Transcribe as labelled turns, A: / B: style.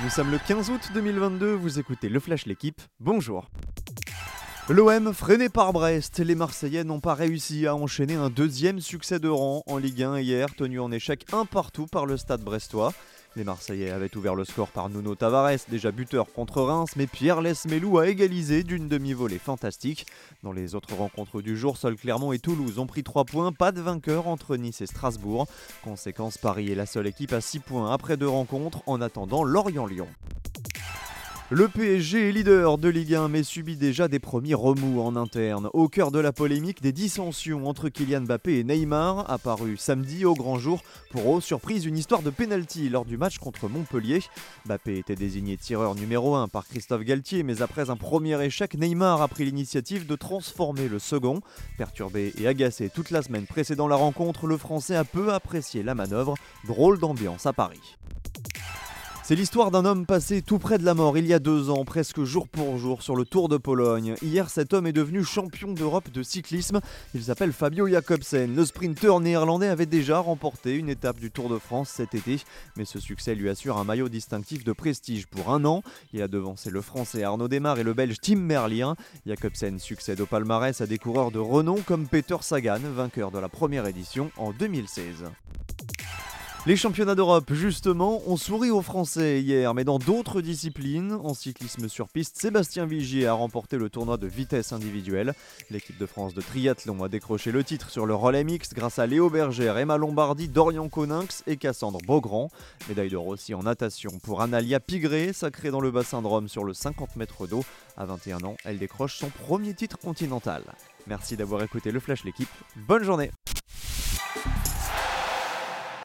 A: Nous sommes le 15 août 2022, vous écoutez Le Flash L'équipe, bonjour. L'OM freiné par Brest, les Marseillais n'ont pas réussi à enchaîner un deuxième succès de rang en Ligue 1 hier, tenu en échec un partout par le stade brestois. Les Marseillais avaient ouvert le score par Nuno Tavares, déjà buteur contre Reims, mais Pierre Lesmelou a égalisé d'une demi-volée fantastique. Dans les autres rencontres du jour, seuls Clermont et Toulouse ont pris 3 points, pas de vainqueur entre Nice et Strasbourg. Conséquence, Paris est la seule équipe à 6 points après deux rencontres en attendant Lorient-Lyon. Le PSG est leader de Ligue 1 mais subit déjà des premiers remous en interne. Au cœur de la polémique, des dissensions entre Kylian Mbappé et Neymar, apparu samedi au grand jour pour eux, surprise, une histoire de pénalty lors du match contre Montpellier. Mbappé était désigné tireur numéro 1 par Christophe Galtier, mais après un premier échec, Neymar a pris l'initiative de transformer le second. Perturbé et agacé toute la semaine précédant la rencontre, le Français a peu apprécié la manœuvre. Drôle d'ambiance à Paris. C'est l'histoire d'un homme passé tout près de la mort il y a deux ans, presque jour pour jour, sur le Tour de Pologne. Hier, cet homme est devenu champion d'Europe de cyclisme. Il s'appelle Fabio Jacobsen. Le sprinter néerlandais avait déjà remporté une étape du Tour de France cet été, mais ce succès lui assure un maillot distinctif de prestige pour un an. Il a devancé le français Arnaud Desmar et le belge Tim Merlier. Jacobsen succède au palmarès à des coureurs de renom comme Peter Sagan, vainqueur de la première édition en 2016. Les championnats d'Europe, justement, ont souri aux Français hier, mais dans d'autres disciplines, en cyclisme sur piste, Sébastien Vigier a remporté le tournoi de vitesse individuelle. L'équipe de France de triathlon a décroché le titre sur le relais mixte grâce à Léo Bergère, Emma Lombardi, Dorian Coninx et Cassandre Beaugrand. Médaille d'or aussi en natation pour Analia Pigré, sacrée dans le bassin de Rome sur le 50 mètres d'eau. À 21 ans, elle décroche son premier titre continental. Merci d'avoir écouté le Flash l'équipe. Bonne journée